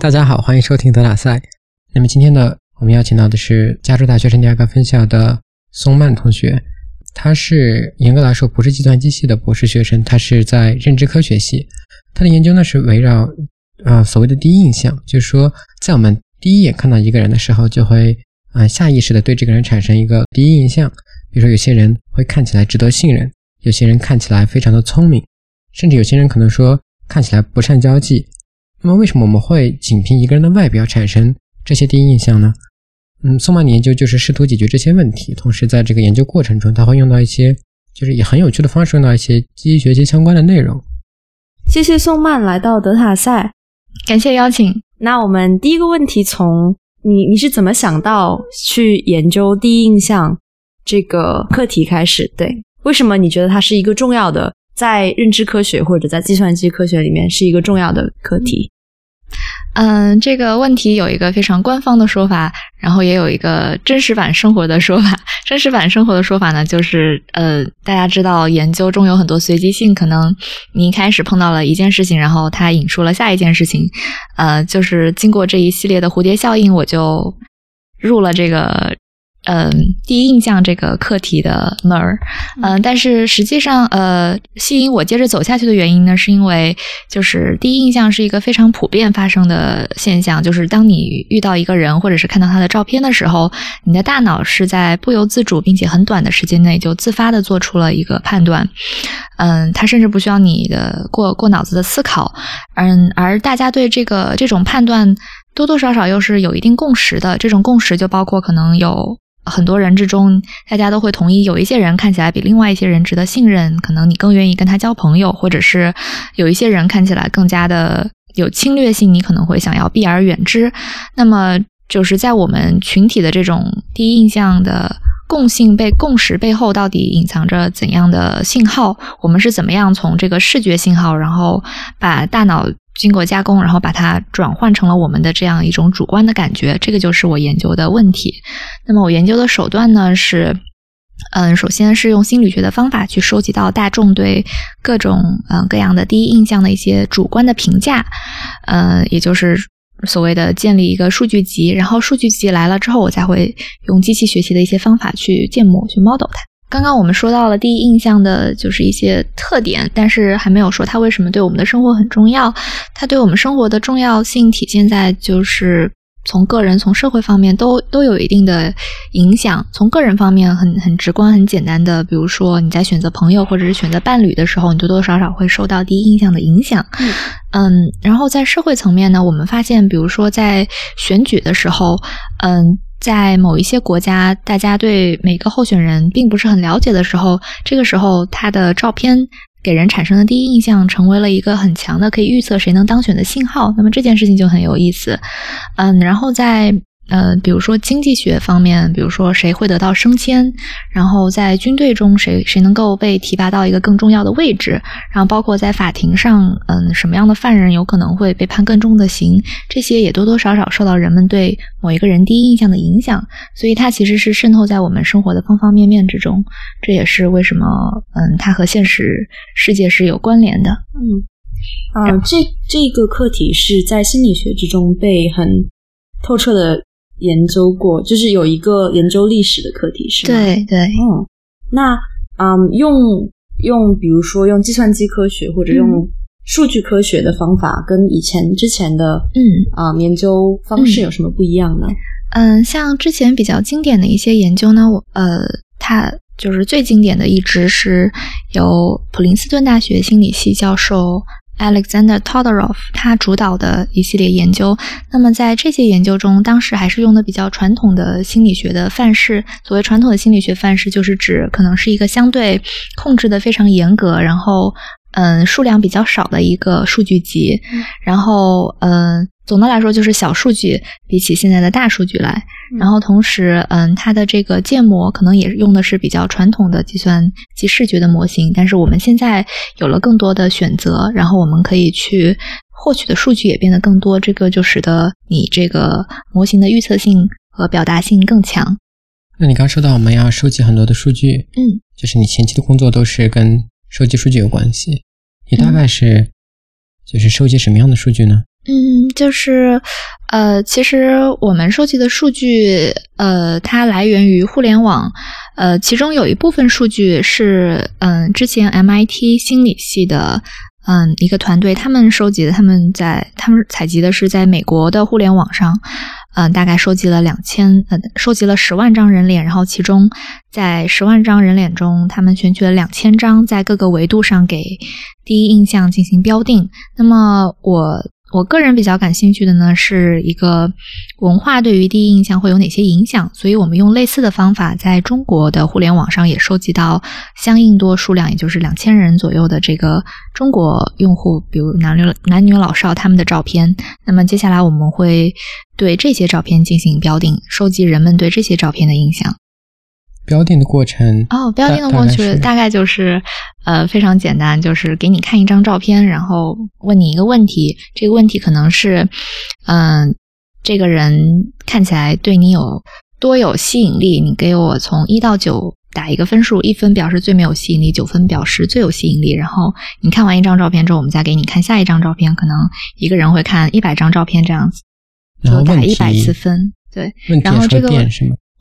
大家好，欢迎收听德塔赛。那么今天呢，我们邀请到的是加州大学圣地亚哥分校的松曼同学，他是严格来说不是计算机系的博士学生，他是在认知科学系。他的研究呢是围绕呃所谓的第一印象，就是说在我们第一眼看到一个人的时候，就会啊下意识的对这个人产生一个第一印象。比如说有些人会看起来值得信任，有些人看起来非常的聪明，甚至有些人可能说看起来不善交际。那么为什么我们会仅凭一个人的外表产生这些第一印象呢？嗯，宋曼的研究就是试图解决这些问题，同时在这个研究过程中，他会用到一些就是以很有趣的方式用到一些机器学习相关的内容。谢谢宋曼来到德塔赛，感谢邀请。那我们第一个问题从你你是怎么想到去研究第一印象这个课题开始？对，为什么你觉得它是一个重要的？在认知科学或者在计算机科学里面是一个重要的课题。嗯，这个问题有一个非常官方的说法，然后也有一个真实版生活的说法。真实版生活的说法呢，就是呃，大家知道研究中有很多随机性，可能你一开始碰到了一件事情，然后它引出了下一件事情，呃，就是经过这一系列的蝴蝶效应，我就入了这个。嗯，第一印象这个课题的门儿，嗯，但是实际上，呃，吸引我接着走下去的原因呢，是因为就是第一印象是一个非常普遍发生的现象，就是当你遇到一个人或者是看到他的照片的时候，你的大脑是在不由自主并且很短的时间内就自发的做出了一个判断，嗯，他甚至不需要你的过过脑子的思考，嗯，而大家对这个这种判断多多少少又是有一定共识的，这种共识就包括可能有。很多人之中，大家都会同意，有一些人看起来比另外一些人值得信任，可能你更愿意跟他交朋友，或者是有一些人看起来更加的有侵略性，你可能会想要避而远之。那么，就是在我们群体的这种第一印象的共性被共识背后，到底隐藏着怎样的信号？我们是怎么样从这个视觉信号，然后把大脑？经过加工，然后把它转换成了我们的这样一种主观的感觉，这个就是我研究的问题。那么我研究的手段呢是，嗯，首先是用心理学的方法去收集到大众对各种嗯各样的第一印象的一些主观的评价，嗯，也就是所谓的建立一个数据集。然后数据集来了之后，我才会用机器学习的一些方法去建模、去 model 它。刚刚我们说到了第一印象的就是一些特点，但是还没有说它为什么对我们的生活很重要。它对我们生活的重要性体现在就是从个人、从社会方面都都有一定的影响。从个人方面很很直观、很简单的，比如说你在选择朋友或者是选择伴侣的时候，你多多少少会受到第一印象的影响。嗯，然后在社会层面呢，我们发现，比如说在选举的时候，嗯。在某一些国家，大家对每个候选人并不是很了解的时候，这个时候他的照片给人产生的第一印象，成为了一个很强的可以预测谁能当选的信号。那么这件事情就很有意思。嗯，然后在。呃，比如说经济学方面，比如说谁会得到升迁，然后在军队中谁谁能够被提拔到一个更重要的位置，然后包括在法庭上，嗯，什么样的犯人有可能会被判更重的刑，这些也多多少少受到人们对某一个人第一印象的影响，所以它其实是渗透在我们生活的方方面面之中，这也是为什么，嗯，它和现实世界是有关联的。嗯，啊，这这个课题是在心理学之中被很透彻的。研究过，就是有一个研究历史的课题，是吗？对对，嗯，那嗯，用用比如说用计算机科学或者用数据科学的方法，跟以前之前的嗯啊研究方式有什么不一样呢？嗯，像之前比较经典的一些研究呢，我呃，它就是最经典的一支是由普林斯顿大学心理系教授。Alexander Todorov 他主导的一系列研究，那么在这些研究中，当时还是用的比较传统的心理学的范式。所谓传统的心理学范式，就是指可能是一个相对控制的非常严格，然后嗯数量比较少的一个数据集，然后嗯。总的来说，就是小数据比起现在的大数据来，然后同时，嗯，它的这个建模可能也用的是比较传统的计算机视觉的模型，但是我们现在有了更多的选择，然后我们可以去获取的数据也变得更多，这个就使得你这个模型的预测性和表达性更强。那你刚说到我们要收集很多的数据，嗯，就是你前期的工作都是跟收集数据有关系，你大概是就是收集什么样的数据呢？嗯，就是呃，其实我们收集的数据，呃，它来源于互联网，呃，其中有一部分数据是嗯，之前 MIT 心理系的嗯一个团队他们收集的，他们在他们采集的是在美国的互联网上。嗯，大概收集了两千，呃，收集了十万张人脸，然后其中在十万张人脸中，他们选取了两千张，在各个维度上给第一印象进行标定。那么我。我个人比较感兴趣的呢，是一个文化对于第一印象会有哪些影响，所以我们用类似的方法，在中国的互联网上也收集到相应多数量，也就是两千人左右的这个中国用户，比如男女男女老少他们的照片。那么接下来我们会对这些照片进行标定，收集人们对这些照片的印象。标定的过程哦，标定的过程大概就是，呃，非常简单，就是给你看一张照片，然后问你一个问题，这个问题可能是，嗯，这个人看起来对你有多有吸引力？你给我从一到九打一个分数，一分表示最没有吸引力，九分表示最有吸引力。然后你看完一张照片之后，我们再给你看下一张照片，可能一个人会看一百张照片这样子，就打一百次分。对，然后这个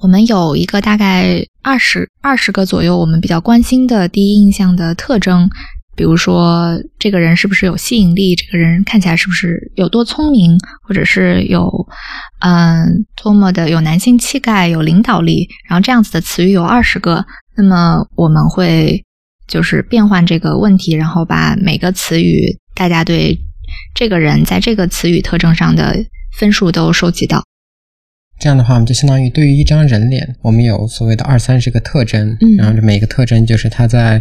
我们有一个大概二十二十个左右，我们比较关心的第一印象的特征，比如说这个人是不是有吸引力，这个人看起来是不是有多聪明，或者是有嗯多么的有男性气概、有领导力，然后这样子的词语有二十个。那么我们会就是变换这个问题，然后把每个词语大家对这个人在这个词语特征上的分数都收集到。这样的话，我们就相当于对于一张人脸，我们有所谓的二三十个特征，嗯然后这每个特征就是它在，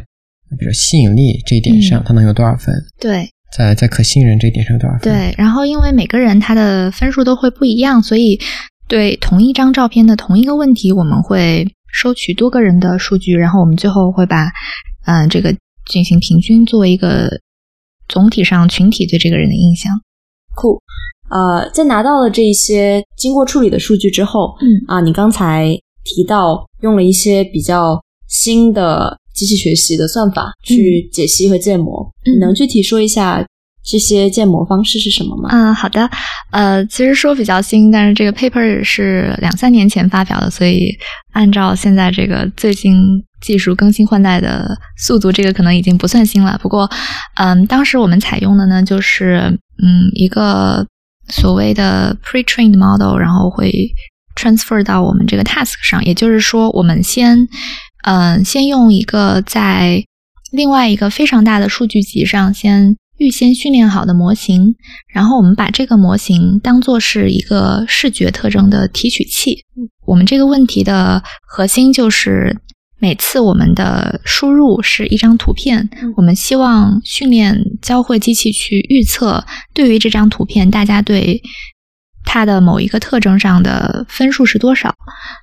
比如吸引力这一点上，它能有多少分？对，在在可信任这一点上有多少分？对。然后，因为每个人他的分数都会不一样，所以对同一张照片的同一个问题，我们会收取多个人的数据，然后我们最后会把嗯这个进行平均，作为一个总体上群体对这个人的印象。酷。呃，在拿到了这一些经过处理的数据之后，嗯啊，你刚才提到用了一些比较新的机器学习的算法去解析和建模，你能具体说一下这些建模方式是什么吗？嗯，好的。呃，其实说比较新，但是这个 paper 是两三年前发表的，所以按照现在这个最近技术更新换代的速度，这个可能已经不算新了。不过，嗯，当时我们采用的呢，就是嗯一个。所谓的 pre-trained model，然后会 transfer 到我们这个 task 上，也就是说，我们先，嗯，先用一个在另外一个非常大的数据集上先预先训练好的模型，然后我们把这个模型当做是一个视觉特征的提取器。我们这个问题的核心就是。每次我们的输入是一张图片，我们希望训练教会机器去预测对于这张图片大家对它的某一个特征上的分数是多少，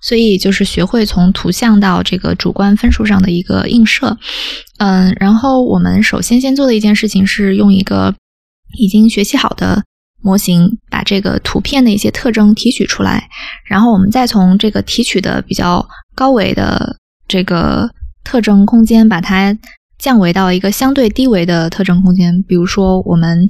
所以就是学会从图像到这个主观分数上的一个映射。嗯，然后我们首先先做的一件事情是用一个已经学习好的模型把这个图片的一些特征提取出来，然后我们再从这个提取的比较高维的。这个特征空间把它降维到一个相对低维的特征空间，比如说我们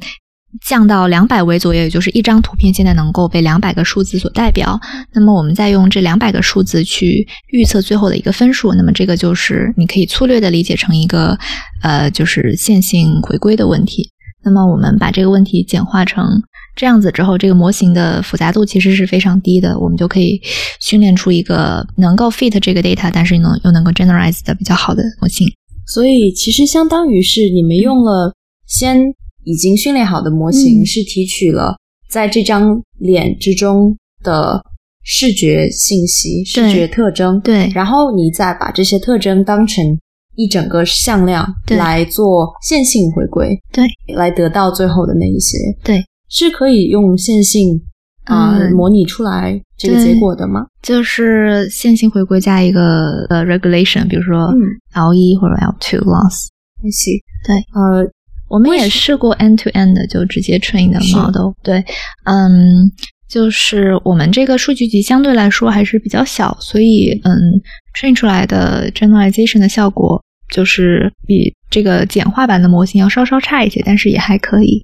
降到两百维左右，也就是一张图片现在能够被两百个数字所代表。那么我们再用这两百个数字去预测最后的一个分数，那么这个就是你可以粗略的理解成一个呃，就是线性回归的问题。那么我们把这个问题简化成。这样子之后，这个模型的复杂度其实是非常低的，我们就可以训练出一个能够 fit 这个 data，但是能又能够 generalize 的比较好的模型。所以其实相当于是你们用了先已经训练好的模型，是提取了在这张脸之中的视觉信息、视觉特征，对，然后你再把这些特征当成一整个向量来做线性回归，对，来得到最后的那一些，对。是可以用线性啊模拟出来这个结果的吗？就是线性回归加一个呃 regulation，比如说 L 一或者 L two loss。I see。对，呃，我们也试过 end to end 的就直接 train 的 model。对，嗯，就是我们这个数据集相对来说还是比较小，所以嗯，train 出来的 generalization 的效果就是比这个简化版的模型要稍稍差一些，但是也还可以。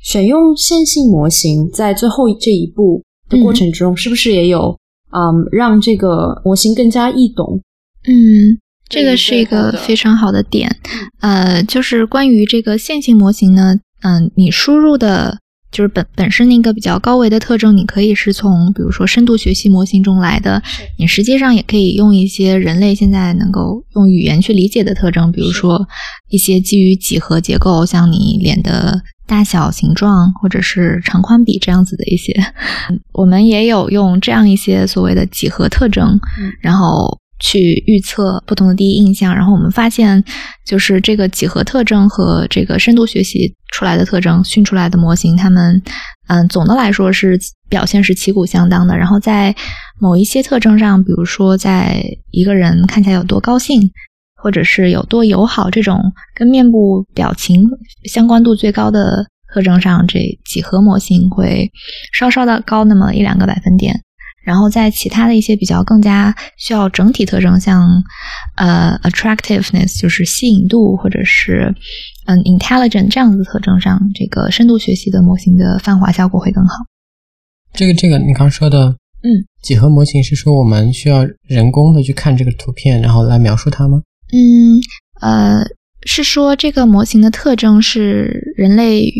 选用线性模型在最后这一步的过程中，是不是也有嗯让这个模型更加易懂？嗯，这个是一个非常好的点。呃，就是关于这个线性模型呢，嗯，你输入的。就是本本身那个比较高维的特征，你可以是从比如说深度学习模型中来的，你实际上也可以用一些人类现在能够用语言去理解的特征，比如说一些基于几何结构，像你脸的大小、形状，或者是长宽比这样子的一些，我们也有用这样一些所谓的几何特征，然后。去预测不同的第一印象，然后我们发现，就是这个几何特征和这个深度学习出来的特征训出来的模型，它们，嗯，总的来说是表现是旗鼓相当的。然后在某一些特征上，比如说在一个人看起来有多高兴，或者是有多友好这种跟面部表情相关度最高的特征上，这几何模型会稍稍的高那么一两个百分点。然后在其他的一些比较更加需要整体特征，像呃 attractiveness 就是吸引度，或者是嗯 intelligent 这样子的特征上，这个深度学习的模型的泛化效果会更好。这个这个你刚说的，嗯，几何模型是说我们需要人工的去看这个图片，然后来描述它吗？嗯，呃，是说这个模型的特征是人类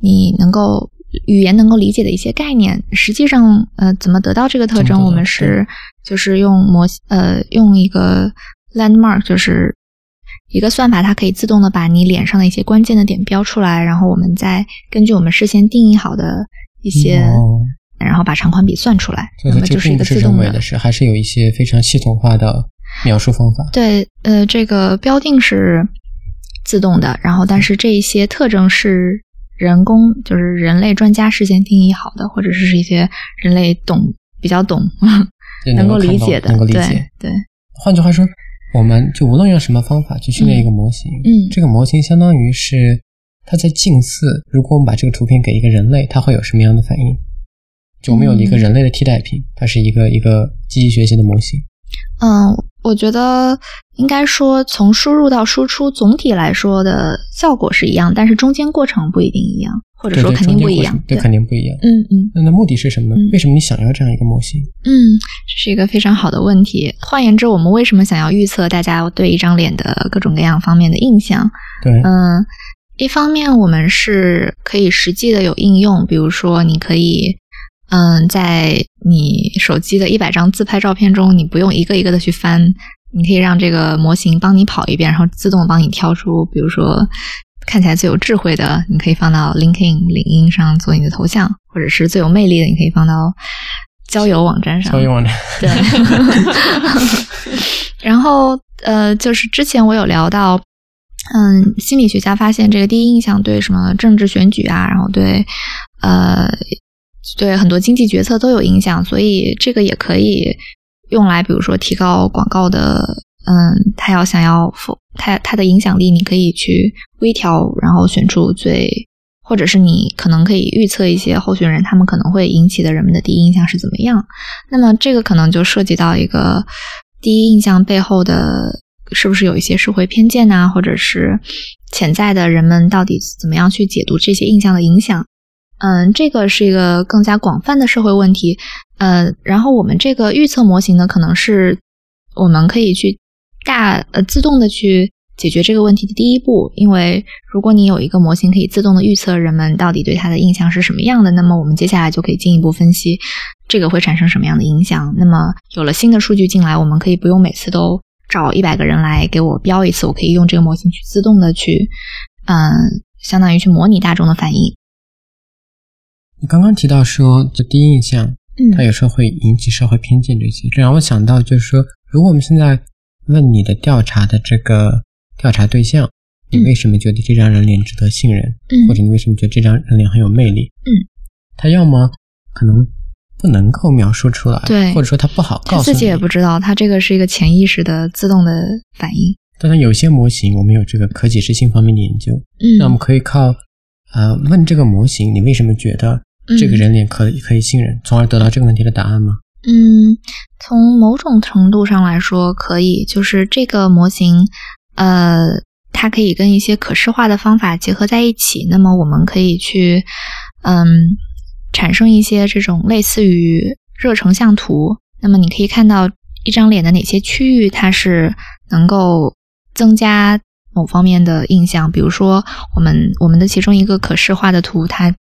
你能够。语言能够理解的一些概念，实际上，呃，怎么得到这个特征？我们是就是用模呃用一个 landmark，就是一个算法，它可以自动的把你脸上的一些关键的点标出来，然后我们再根据我们事先定义好的一些，然后把长宽比算出来。那么就是一个自动的，是还是有一些非常系统化的描述方法？对，呃，这个标定是自动的，然后但是这一些特征是。人工就是人类专家事先定义好的，或者是一些人类懂比较懂，能够理解的，能够理解。对，换句话说，我们就无论用什么方法去训练一个模型，嗯，这个模型相当于是它在近似。如果我们把这个图片给一个人类，它会有什么样的反应？就我们有一个人类的替代品，它是一个一个机器学习的模型。嗯，我觉得应该说，从输入到输出，总体来说的效果是一样，但是中间过程不一定一样，或者说肯定不一样，对，肯定不一样。嗯嗯。那那目的是什么呢？为什么你想要这样一个模型？嗯，这是一个非常好的问题。换言之，我们为什么想要预测大家对一张脸的各种各样方面的印象？对，嗯，一方面我们是可以实际的有应用，比如说你可以。嗯，在你手机的一百张自拍照片中，你不用一个一个的去翻，你可以让这个模型帮你跑一遍，然后自动帮你挑出，比如说看起来最有智慧的，你可以放到 LinkedIn 领英上做你的头像，或者是最有魅力的，你可以放到交友网站上。交友网站。对。然后呃，就是之前我有聊到，嗯，心理学家发现这个第一印象对什么政治选举啊，然后对呃。对很多经济决策都有影响，所以这个也可以用来，比如说提高广告的，嗯，他要想要否，他他的影响力，你可以去微调，然后选出最，或者是你可能可以预测一些候选人，他们可能会引起的人们的第一印象是怎么样。那么这个可能就涉及到一个第一印象背后的是不是有一些社会偏见呐，或者是潜在的人们到底怎么样去解读这些印象的影响。嗯，这个是一个更加广泛的社会问题。呃，然后我们这个预测模型呢，可能是我们可以去大呃自动的去解决这个问题的第一步。因为如果你有一个模型可以自动的预测人们到底对它的印象是什么样的，那么我们接下来就可以进一步分析这个会产生什么样的影响。那么有了新的数据进来，我们可以不用每次都找一百个人来给我标一次，我可以用这个模型去自动的去，嗯，相当于去模拟大众的反应。你刚刚提到说，就第一印象，嗯它有时候会引起社会偏见这些，这让我想到，就是说，如果我们现在问你的调查的这个调查对象，你为什么觉得这张人脸值得信任，或者你为什么觉得这张人脸很有魅力？嗯，他要么可能不能够描述出来，对，或者说他不好告诉自己也不知道，他这个是一个潜意识的自动的反应。当然，有些模型我们有这个可解释性方面的研究，嗯，那我们可以靠呃问这个模型，你为什么觉得？这个人脸可可以信任，从而得到这个问题的答案吗？嗯，从某种程度上来说可以，就是这个模型，呃，它可以跟一些可视化的方法结合在一起。那么我们可以去，嗯，产生一些这种类似于热成像图。那么你可以看到一张脸的哪些区域它是能够增加某方面的印象。比如说，我们我们的其中一个可视化的图，它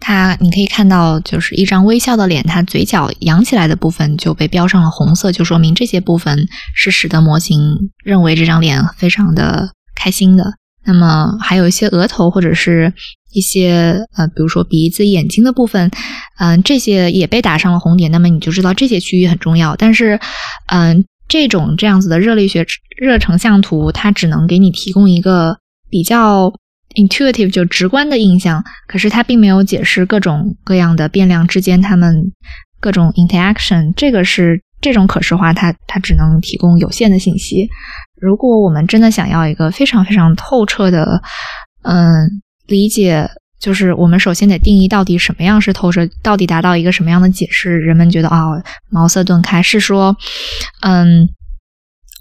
它你可以看到，就是一张微笑的脸，它嘴角扬起来的部分就被标上了红色，就说明这些部分是使得模型认为这张脸非常的。开心的，那么还有一些额头或者是一些呃，比如说鼻子、眼睛的部分，嗯，这些也被打上了红点。那么你就知道这些区域很重要。但是，嗯，这种这样子的热力学热成像图，它只能给你提供一个比较 intuitive 就直观的印象，可是它并没有解释各种各样的变量之间它们各种 interaction。这个是这种可视化，它它只能提供有限的信息。如果我们真的想要一个非常非常透彻的，嗯，理解，就是我们首先得定义到底什么样是透彻，到底达到一个什么样的解释，人们觉得啊，茅塞顿开，是说，嗯，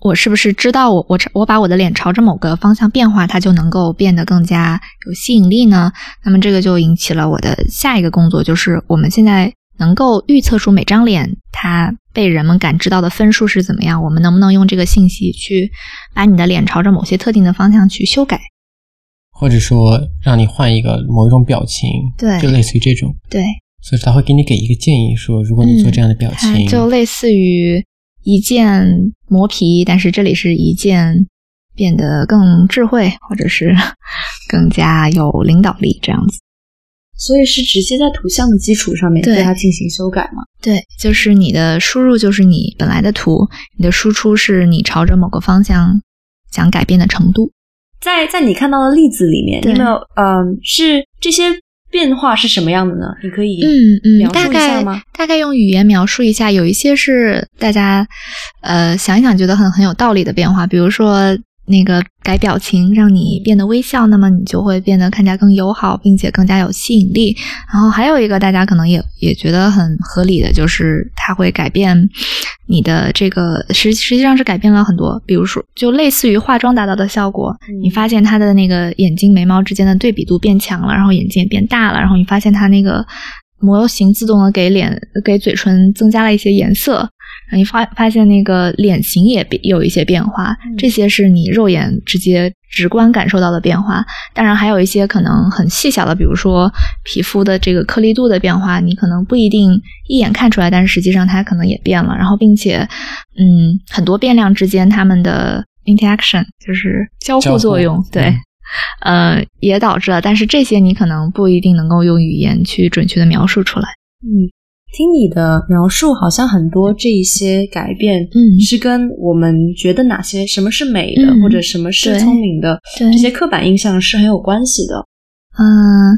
我是不是知道我我我把我的脸朝着某个方向变化，它就能够变得更加有吸引力呢？那么这个就引起了我的下一个工作，就是我们现在。能够预测出每张脸它被人们感知到的分数是怎么样？我们能不能用这个信息去把你的脸朝着某些特定的方向去修改，或者说让你换一个某一种表情？对，就类似于这种。对，所以他会给你给一个建议，说如果你做这样的表情，就类似于一键磨皮，但是这里是一键变得更智慧，或者是 更加有领导力这样子。所以是直接在图像的基础上面对它进行修改吗？对，就是你的输入就是你本来的图，你的输出是你朝着某个方向想改变的程度。在在你看到的例子里面，有没有嗯，是这些变化是什么样的呢？你可以嗯嗯描述一下吗？大概用语言描述一下，有一些是大家呃想一想觉得很很有道理的变化，比如说。那个改表情让你变得微笑，那么你就会变得看起来更友好，并且更加有吸引力。然后还有一个大家可能也也觉得很合理的，就是它会改变你的这个实实际上是改变了很多。比如说，就类似于化妆达到的效果，你发现他的那个眼睛眉毛之间的对比度变强了，然后眼睛也变大了，然后你发现他那个模型自动的给脸给嘴唇增加了一些颜色。你发发现那个脸型也有一些变化，这些是你肉眼直接直观感受到的变化。当然，还有一些可能很细小的，比如说皮肤的这个颗粒度的变化，你可能不一定一眼看出来，但是实际上它可能也变了。然后，并且，嗯，很多变量之间它们的 interaction 就是交互作用，对，呃，也导致了。但是这些你可能不一定能够用语言去准确的描述出来，嗯。听你的描述，好像很多这一些改变，嗯，是跟我们觉得哪些什么是美的，或者什么是聪明的这些刻板印象是很有关系的。嗯，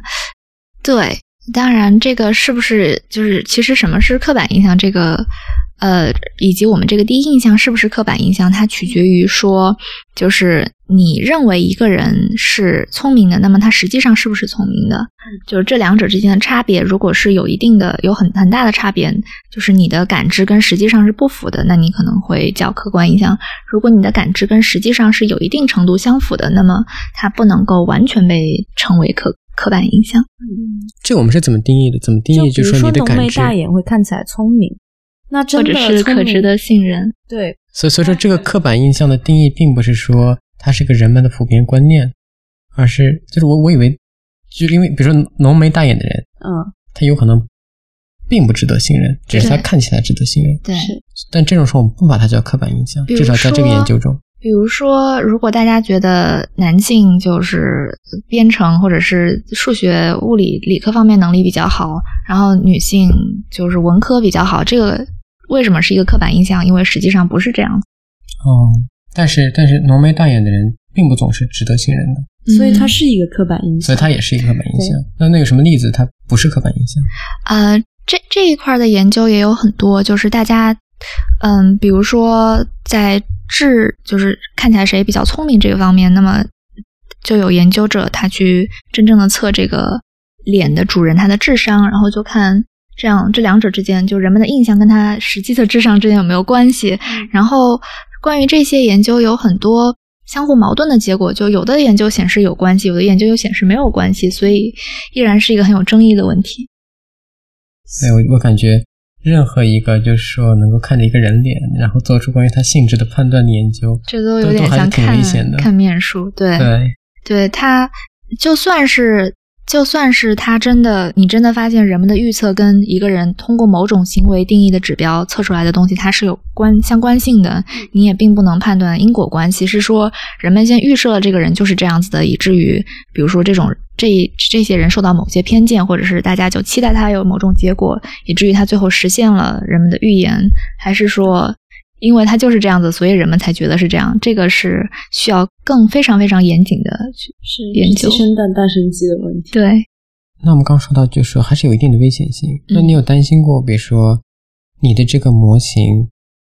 对，当然这个是不是就是其实什么是刻板印象这个。呃，以及我们这个第一印象是不是刻板印象，它取决于说，就是你认为一个人是聪明的，那么他实际上是不是聪明的？就是这两者之间的差别，如果是有一定的、有很很大的差别，就是你的感知跟实际上是不符的，那你可能会叫客观印象。如果你的感知跟实际上是有一定程度相符的，那么它不能够完全被称为刻刻板印象。嗯，这我们是怎么定义的？怎么定义？就是说你的感知。大眼会看起来聪明。那真的是可值得信任，对。所以，所以说这个刻板印象的定义，并不是说它是个人们的普遍观念，而是就是我我以为，就因为比如说浓眉大眼的人，嗯，他有可能并不值得信任，只是他看起来值得信任。对。但这种时候，我们不把它叫刻板印象，至少在这个研究中。比如说，如果大家觉得男性就是编程或者是数学、物理、理科方面能力比较好，然后女性就是文科比较好，这个。为什么是一个刻板印象？因为实际上不是这样子。哦，但是但是浓眉大眼的人并不总是值得信任的，所以它是一个刻板印象。所以它也是一个刻板印象。那那个什么例子？它不是刻板印象？呃，这这一块的研究也有很多，就是大家，嗯，比如说在智，就是看起来谁比较聪明这个方面，那么就有研究者他去真正的测这个脸的主人他的智商，然后就看。这样，这两者之间，就人们的印象跟他实际的智商之间有没有关系？然后，关于这些研究有很多相互矛盾的结果。就有的研究显示有关系，有的研究又显示没有关系，所以依然是一个很有争议的问题。哎我我感觉。任何一个就是说能够看着一个人脸，然后做出关于他性质的判断的研究，这都有点像看看面书。对对对，他就算是就算是他真的，你真的发现人们的预测跟一个人通过某种行为定义的指标测出来的东西，它是有关相关性的，你也并不能判断因果关系。是说人们先预设了这个人就是这样子的，以至于比如说这种。这这些人受到某些偏见，或者是大家就期待他有某种结果，以至于他最后实现了人们的预言，还是说，因为它就是这样子，所以人们才觉得是这样？这个是需要更非常非常严谨的去研究。鸡生蛋，蛋生鸡的问题。对。那我们刚说到，就是说还是有一定的危险性。那你有担心过，比如说你的这个模型，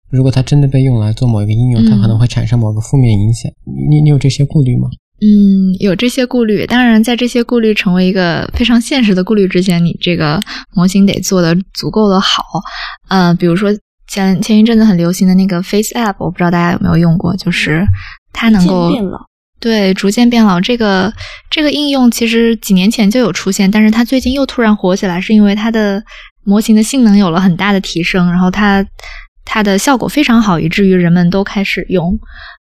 如果它真的被用来做某一个应用，它可能会产生某个负面影响？你你有这些顾虑吗？嗯，有这些顾虑。当然，在这些顾虑成为一个非常现实的顾虑之前，你这个模型得做的足够的好。呃，比如说前前一阵子很流行的那个 Face App，我不知道大家有没有用过，就是它能够变老，对，逐渐变老。这个这个应用其实几年前就有出现，但是它最近又突然火起来，是因为它的模型的性能有了很大的提升，然后它它的效果非常好，以至于人们都开始用。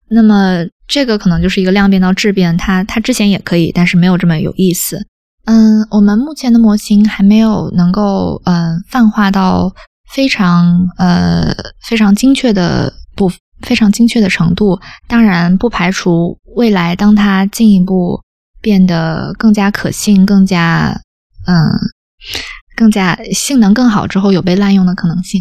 那么。这个可能就是一个量变到质变，它它之前也可以，但是没有这么有意思。嗯，我们目前的模型还没有能够嗯泛化到非常呃非常精确的不非常精确的程度。当然，不排除未来当它进一步变得更加可信、更加嗯更加性能更好之后，有被滥用的可能性。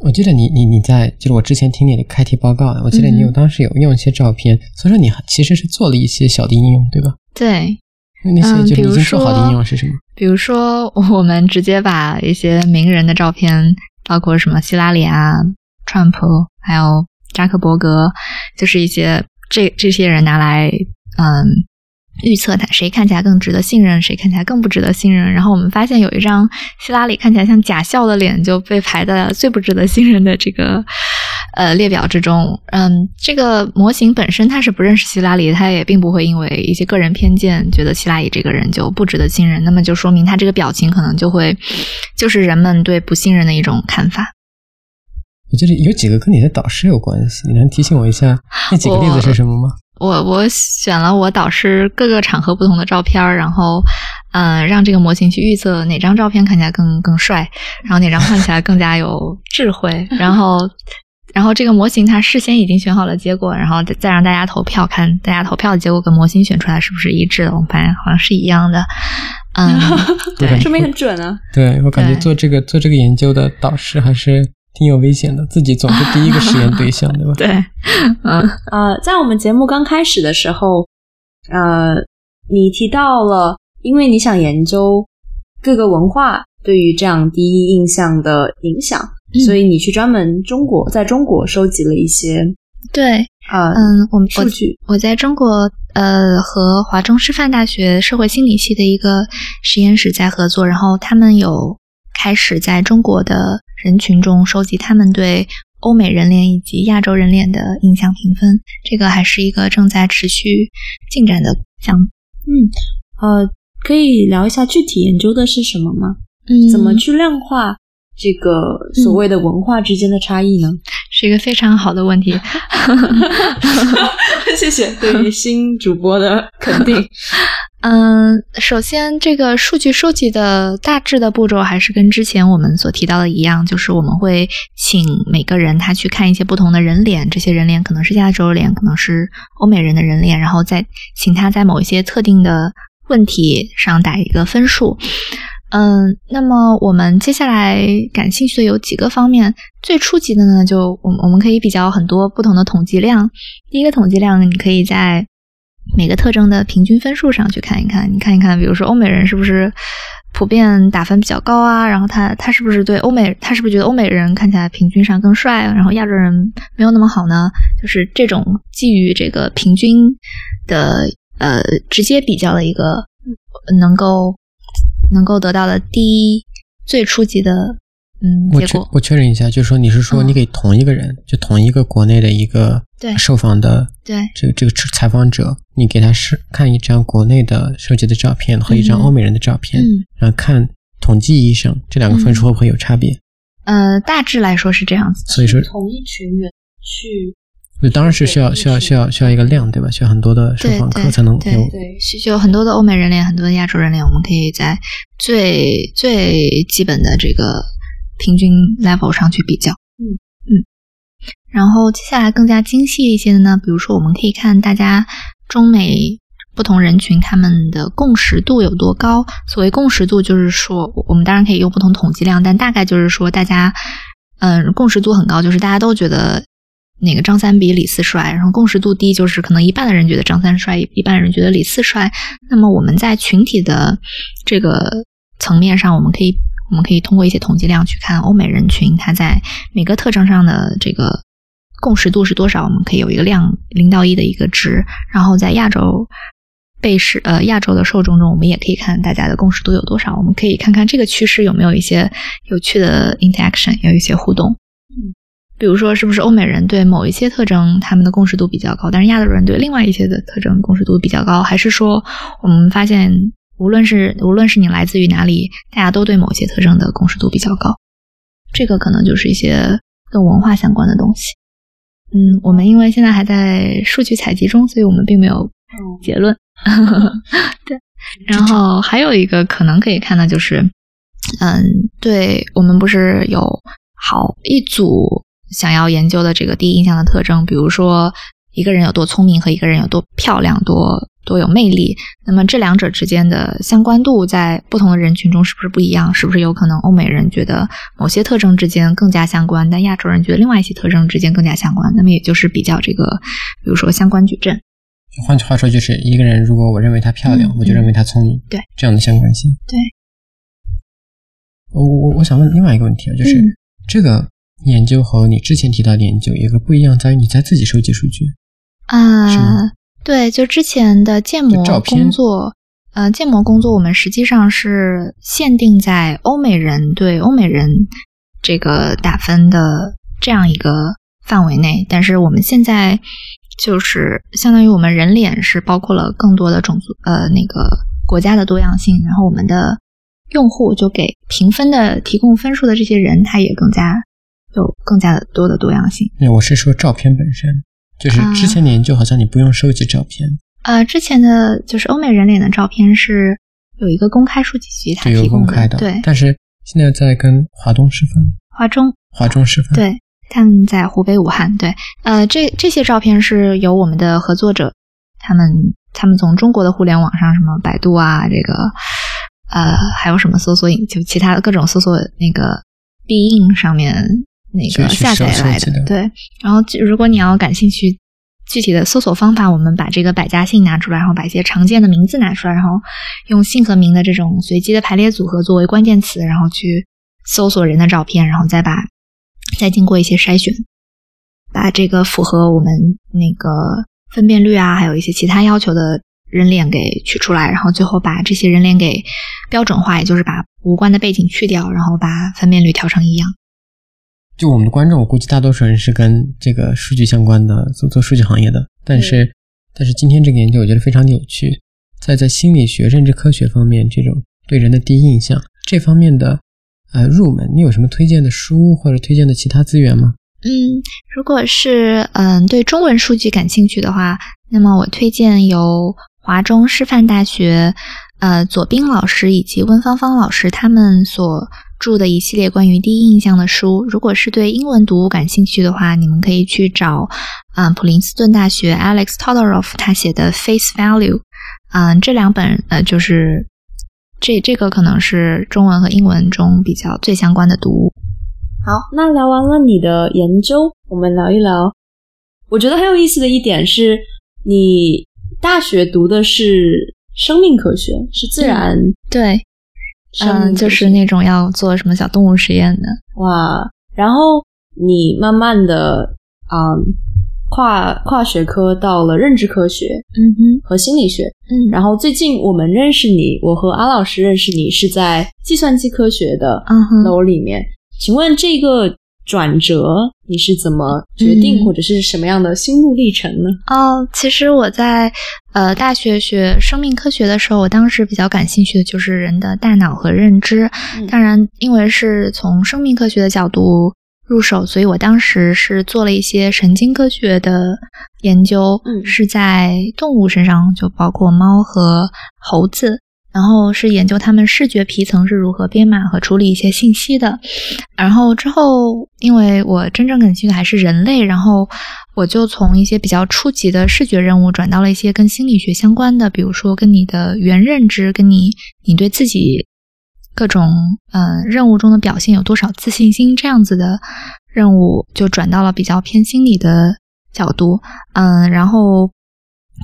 我记得你你你在就是我之前听你的开题报告，我记得你有当时有用一些照片，所以说你其实是做了一些小的应用，对吧？对，那些就已经做好的应用是什么？比如说，我们直接把一些名人的照片，包括什么希拉里啊、川普，还有扎克伯格，就是一些这这些人拿来嗯。预测他谁看起来更值得信任，谁看起来更不值得信任。然后我们发现有一张希拉里看起来像假笑的脸，就被排在最不值得信任的这个呃列表之中。嗯，这个模型本身它是不认识希拉里，它也并不会因为一些个人偏见觉得希拉里这个人就不值得信任。那么就说明他这个表情可能就会就是人们对不信任的一种看法。我这里有几个跟你的导师有关系，你能提醒我一下那几个例子是什么吗？我我选了我导师各个场合不同的照片，然后，嗯，让这个模型去预测哪张照片看起来更更帅，然后哪张看起来更加有智慧，然后，然后这个模型它事先已经选好了结果，然后再让大家投票，看大家投票的结果跟模型选出来是不是一致的。我们发现好像是一样的，嗯，对，说明很准啊。对我感觉做这个做这个研究的导师还是。挺有危险的，自己总是第一个实验对象，对吧？对，嗯呃，在我们节目刚开始的时候，呃，你提到了，因为你想研究各个文化对于这样第一印象的影响，所以你去专门中国，在中国收集了一些对啊，嗯，我们数据，我在中国呃和华中师范大学社会心理系的一个实验室在合作，然后他们有开始在中国的。人群中收集他们对欧美人脸以及亚洲人脸的印象评分，这个还是一个正在持续进展的项目。嗯，呃，可以聊一下具体研究的是什么吗？嗯，怎么去量化这个所谓的文化之间的差异呢？是一个非常好的问题。谢谢对于新主播的肯定。嗯，首先，这个数据收集的大致的步骤还是跟之前我们所提到的一样，就是我们会请每个人他去看一些不同的人脸，这些人脸可能是亚洲脸，可能是欧美人的人脸，然后再请他在某一些特定的问题上打一个分数。嗯，那么我们接下来感兴趣的有几个方面，最初级的呢，就我我们可以比较很多不同的统计量。第一个统计量，你可以在每个特征的平均分数上去看一看，你看一看，比如说欧美人是不是普遍打分比较高啊？然后他他是不是对欧美，他是不是觉得欧美人看起来平均上更帅？然后亚洲人没有那么好呢？就是这种基于这个平均的呃直接比较的一个，能够能够得到的第一最初级的嗯我确结果。我确认一下，就是说你是说嗯你给同一个人，就同一个国内的一个对受访的对这个这个采访者，你给他是看一张国内的收集的照片和一张嗯欧美人的照片，嗯然后看统计医生这两个分数会不会有差别？呃，大致来说是这样子。所以说，同一群人去就当然是需要需要需要需要一个量，对吧？需要很多的受对对访客才能对有对是就有很多的欧美人脸，很多的亚洲人脸，我们可以在最最基本的这个平均 level 上去比较。嗯嗯，然后接下来更加精细一些的呢，比如说我们可以看大家中美不同人群他们的共识度有多高。所谓共识度，就是说我们当然可以用不同统计量，但大概就是说大家嗯共识度很高，就是大家都觉得。那个张三比李四帅，然后共识度低，就是可能一半的人觉得张三帅，一半人觉得李四帅。那么我们在群体的这个层面上，我们可以我们可以通过一些统计量去看欧美人群他在每个特征上的这个共识度是多少，我们可以有一个量零到一的一个值。然后在亚洲被试呃亚洲的受众中，我们也可以看大家的共识度有多少，我们可以看看这个趋势有没有一些有趣的 interaction，有一些互动。比如说，是不是欧美人对某一些特征他们的共识度比较高，但是亚洲人对另外一些的特征共识度比较高？还是说，我们发现无论是无论是你来自于哪里，大家都对某些特征的共识度比较高？这个可能就是一些跟文化相关的东西。嗯，我们因为现在还在数据采集中，所以我们并没有结论。对，然后还有一个可能可以看的就是，嗯，对我们不是有好一组想要研究的这个第一印象的特征，比如说一个人有多聪明和一个人有多漂亮、多多有魅力，那么这两者之间的相关度在不同的人群中是不是不一样？是不是有可能欧美人觉得某些特征之间更加相关，但亚洲人觉得另外一些特征之间更加相关？那么也就是比较这个，比如说相关矩阵。换句话说，就是一个人如果我认为她漂亮，嗯我就认为她聪明，对这样的相关性。对，我我我想问另外一个问题啊，就是、嗯这个研究和你之前提到的研究有一个不一样，在于你在自己收集数据。啊吗，对，就之前的建模工作，呃，建模工作我们实际上是限定在欧美人对欧美人这个打分的这样一个范围内，但是我们现在就是相当于我们人脸是包括了更多的种族呃那个国家的多样性，然后我们的用户就给评分的提供分数的这些人，他也更加有更加的多的多样性。那我是说照片本身，就是啊。之前的研究好像你不用收集照片，呃，之前的就是欧美人脸的照片是有一个公开数据集，它提供公开的。对，但是现在在跟华东师范、华中，华中师范，，对，他们在湖北武汉，对，呃，这这些照片是由我们的合作者，他们他们从中国的互联网上，什么百度啊，这个呃，还有什么搜索引就其他的各种搜索那个必应上面那个下载来的对，然后就如果你要感兴趣。具体的搜索方法，我们把这个百家姓拿出来，然后把一些常见的名字拿出来，然后用姓和名的这种随机的排列组合作为关键词，然后去搜索人的照片，然后再把再经过一些筛选，把这个符合我们那个分辨率啊，还有一些其他要求的人脸给取出来，然后最后把这些人脸给标准化，也就是把无关的背景去掉，然后把分辨率调成一样。就我们的观众，我估计大多数人是跟这个数据相关的，做做数据行业的。但是，但是今天这个研究我觉得非常有趣，在在心理学、认知科学方面，这种对人的第一印象这方面的呃入门，你有什么推荐的书或者推荐的其他资源吗？嗯，如果是嗯对中文数据感兴趣的话，那么我推荐由华中师范大学呃左冰老师以及温芳芳老师他们所著的一系列关于第一印象的书。如果是对英文读物感兴趣的话，你们可以去找嗯普林斯顿大学 Alex Todorov 他写的 Face Value，嗯这两本呃就是这这个可能是中文和英文中比较最相关的读物。好，那聊完了你的研究，我们聊一聊。我觉得很有意思的一点是，你大学读的是生命科学，是自然对，嗯，就是那种要做什么小动物实验的。哇，然后你慢慢的啊、嗯跨跨学科到了认知科学嗯哼，和心理学，嗯，然后最近我们认识你，我和阿老师认识你是在计算机科学的嗯哼，楼里面，请问这个转折你是怎么决定，嗯或者是什么样的心路历程呢？哦，其实我在呃大学学生命科学的时候，我当时比较感兴趣的就是人的大脑和认知。嗯当然，因为是从生命科学的角度入手，所以我当时是做了一些神经科学的研究，嗯是在动物身上，就包括猫和猴子。然后是研究它们视觉皮层是如何编码和处理一些信息的，然后之后，因为我真正感兴趣的还是人类，然后我就从一些比较初级的视觉任务转到了一些跟心理学相关的，比如说跟你的原认知，跟你你对自己各种呃任务中的表现有多少自信心这样子的任务，就转到了比较偏心理的角度，嗯，然后。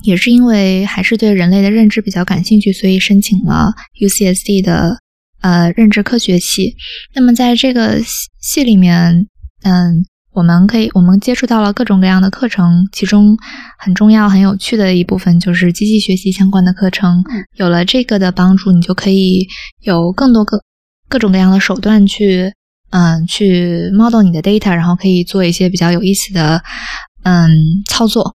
也是因为还是对人类的认知比较感兴趣，所以申请了 UCSD 的呃认知科学系。那么在这个系系里面，嗯，我们可以我们接触到了各种各样的课程，其中很重要、很有趣的一部分就是机器学习相关的课程。有了这个的帮助，你就可以有更多各各种各样的手段去嗯去 model 你的 data，然后可以做一些比较有意思的嗯操作。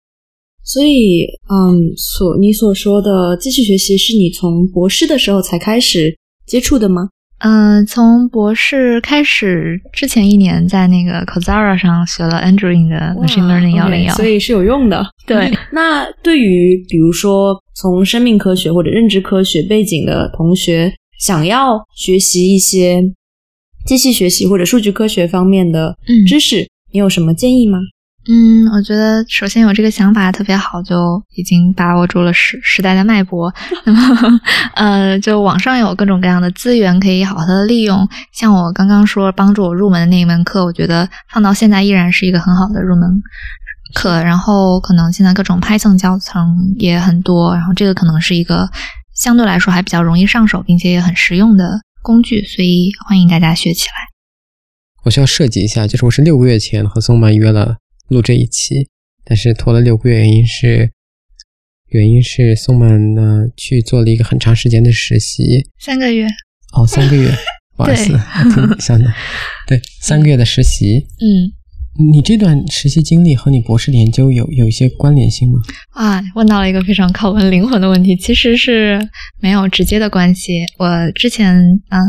所以，嗯，所你所说的机器学习是你从博士的时候才开始接触的吗？嗯，从博士开始之前一年，在那个 Coursera 上学了 Andrew 的 Machine Learning 幺零幺，所以是有用的。对，那对于比如说从生命科学或者认知科学背景的同学，想要学习一些机器学习或者数据科学方面的嗯知识，你有什么建议吗？嗯，我觉得首先有这个想法特别好，就已经把握住了时时代的脉搏。那么，呃，就网上有各种各样的资源可以好好的利用。像我刚刚说帮助我入门的那一门课，我觉得放到现在依然是一个很好的入门课。然后，可能现在各种 Python 教程也很多，然后这个可能是一个相对来说还比较容易上手，并且也很实用的工具，所以欢迎大家学起来。我需要设计一下，就是我是六个月前和松曼约了录这一期，但是拖了六个月，原因是原因是松曼呢去做了一个很长时间的实习，三个月，哦，三个月，不好意思，想的，对，三个月的实习。嗯。你这段实习经历和你博士研究有有一些关联性吗？啊，问到了一个非常拷问灵魂的问题，其实是没有直接的关系。我之前嗯，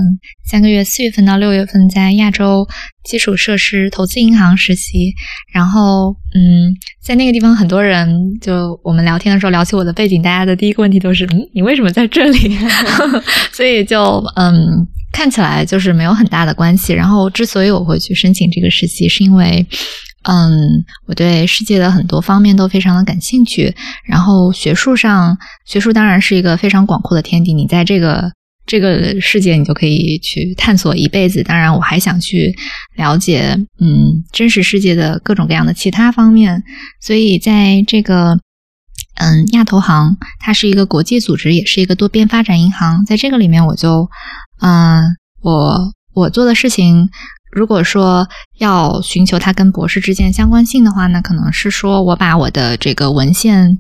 三个月，四月份到六月份在亚洲基础设施投资银行实习，然后嗯，在那个地方，很多人就我们聊天的时候聊起我的背景，大家的第一个问题都是嗯，你为什么在这里？所以就嗯。看起来就是没有很大的关系。然后，之所以我会去申请这个实习，是因为，嗯，我对世界的很多方面都非常的感兴趣。然后，学术上，学术当然是一个非常广阔的天地，你在这个这个世界，你就可以去探索一辈子。当然，我还想去了解，嗯，真实世界的各种各样的其他方面。所以，在这个。嗯，亚投行它是一个国际组织，也是一个多边发展银行。在这个里面，我就，嗯，我我做的事情，如果说要寻求它跟博士之间相关性的话呢，可能是说我把我的这个文献，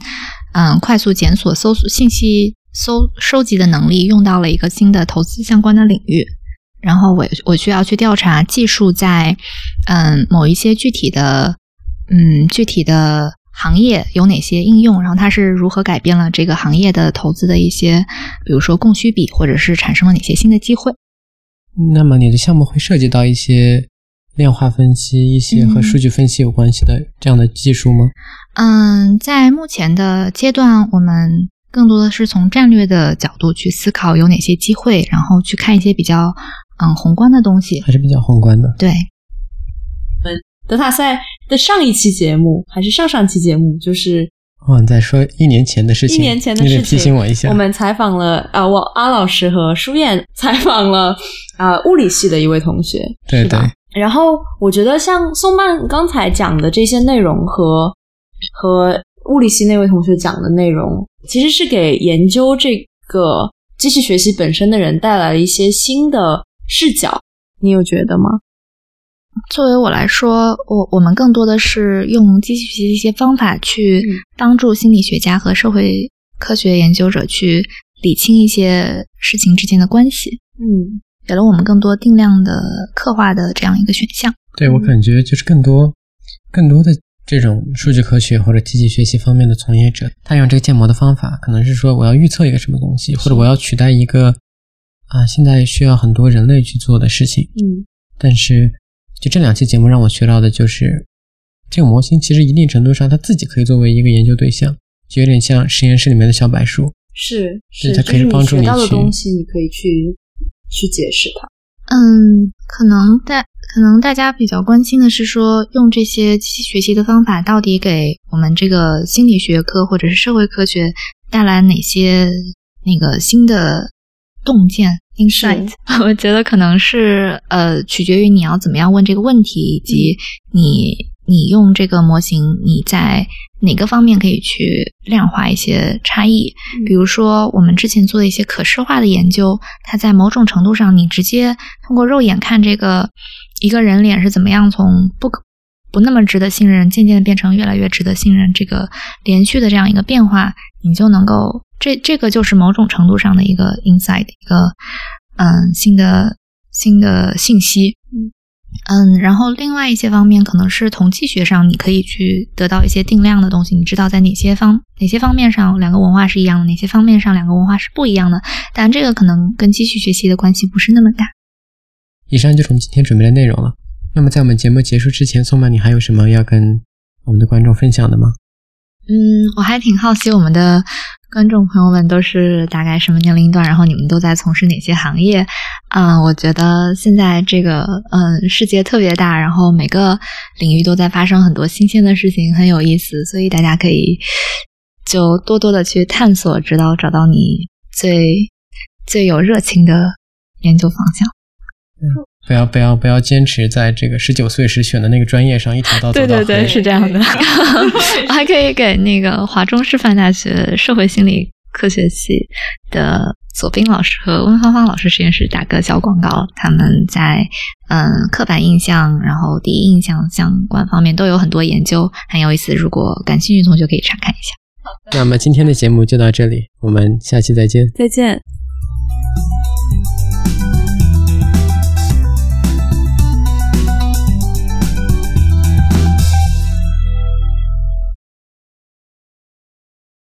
嗯，快速检索、搜索信息、搜收集的能力用到了一个新的投资相关的领域。然后我我需要去调查技术在，嗯，某一些具体的，嗯，具体的。行业有哪些应用？然后它是如何改变了这个行业的投资的一些，比如说供需比，或者是产生了哪些新的机会？那么你的项目会涉及到一些量化分析、一些和数据分析有关系的这样的技术吗？嗯，在目前的阶段，我们更多的是从战略的角度去思考有哪些机会，然后去看一些比较嗯宏观的东西。还是比较宏观的。对，德塔赛的上一期节目还是上上期节目，就是哦，你在说一年前的事情，一年前的事情，提醒我一下。我们采访了啊、我阿老师和舒燕采访了啊、物理系的一位同学，对对？然后我觉得像宋曼刚才讲的这些内容和和物理系那位同学讲的内容，其实是给研究这个机器学习本身的人带来了一些新的视角。你有觉得吗？作为我来说，我我们更多的是用机器学习的一些方法去嗯帮助心理学家和社会科学研究者去理清一些事情之间的关系。嗯，给了我们更多定量的刻画的这样一个选项。对我感觉就是更多更多的这种数据科学或者机器学习方面的从业者，他用这个建模的方法，可能是说我要预测一个什么东西，或者我要取代一个啊现在需要很多人类去做的事情。嗯但是就这两期节目让我学到的就是，这个模型其实一定程度上它自己可以作为一个研究对象，就有点像实验室里面的小柏树。是是是，它可以帮助就是你学到的东西，你可以去去解释它。嗯，可能大可能大家比较关心的是说，用这些机器学习的方法到底给我们这个心理学科或者是社会科学带来哪些那个新的洞见 insight？我觉得可能是呃，取决于你要怎么样问这个问题，以及你你用这个模型你在哪个方面可以去量化一些差异。比如说，我们之前做的一些可视化的研究，它在某种程度上，你直接通过肉眼看这个一个人脸是怎么样从不可不那么值得信任，渐渐的变成越来越值得信任，这个连续的这样一个变化，你就能够这这个就是某种程度上的一个 insight，一个嗯新的新的信息。嗯，然后另外一些方面可能是统计学上，你可以去得到一些定量的东西，你知道在哪些方哪些方面上两个文化是一样的，哪些方面上两个文化是不一样的。但这个可能跟继续学习的关系不是那么大。以上就是我们今天准备的内容了。那么在我们节目结束之前，宋曼，你还有什么要跟我们的观众分享的吗？嗯，我还挺好奇我们的观众朋友们都是大概什么年龄段，然后你们都在从事哪些行业？啊、我觉得现在这个嗯世界特别大，然后每个领域都在发生很多新鲜的事情，很有意思，所以大家可以就多多的去探索，直到找到你最最有热情的研究方向。嗯不要不要不要坚持在这个十九岁时选的那个专业上一条道走到黑。对对对，是这样的。我还可以给那个华中师范大学社会心理科学系的左斌老师和温芳芳老师实验室打个小广告，他们在嗯刻板印象，然后第一印象相关方面都有很多研究，很有意思。如果感兴趣的同学可以查看一下。那么今天的节目就到这里，我们下期再见。再见。「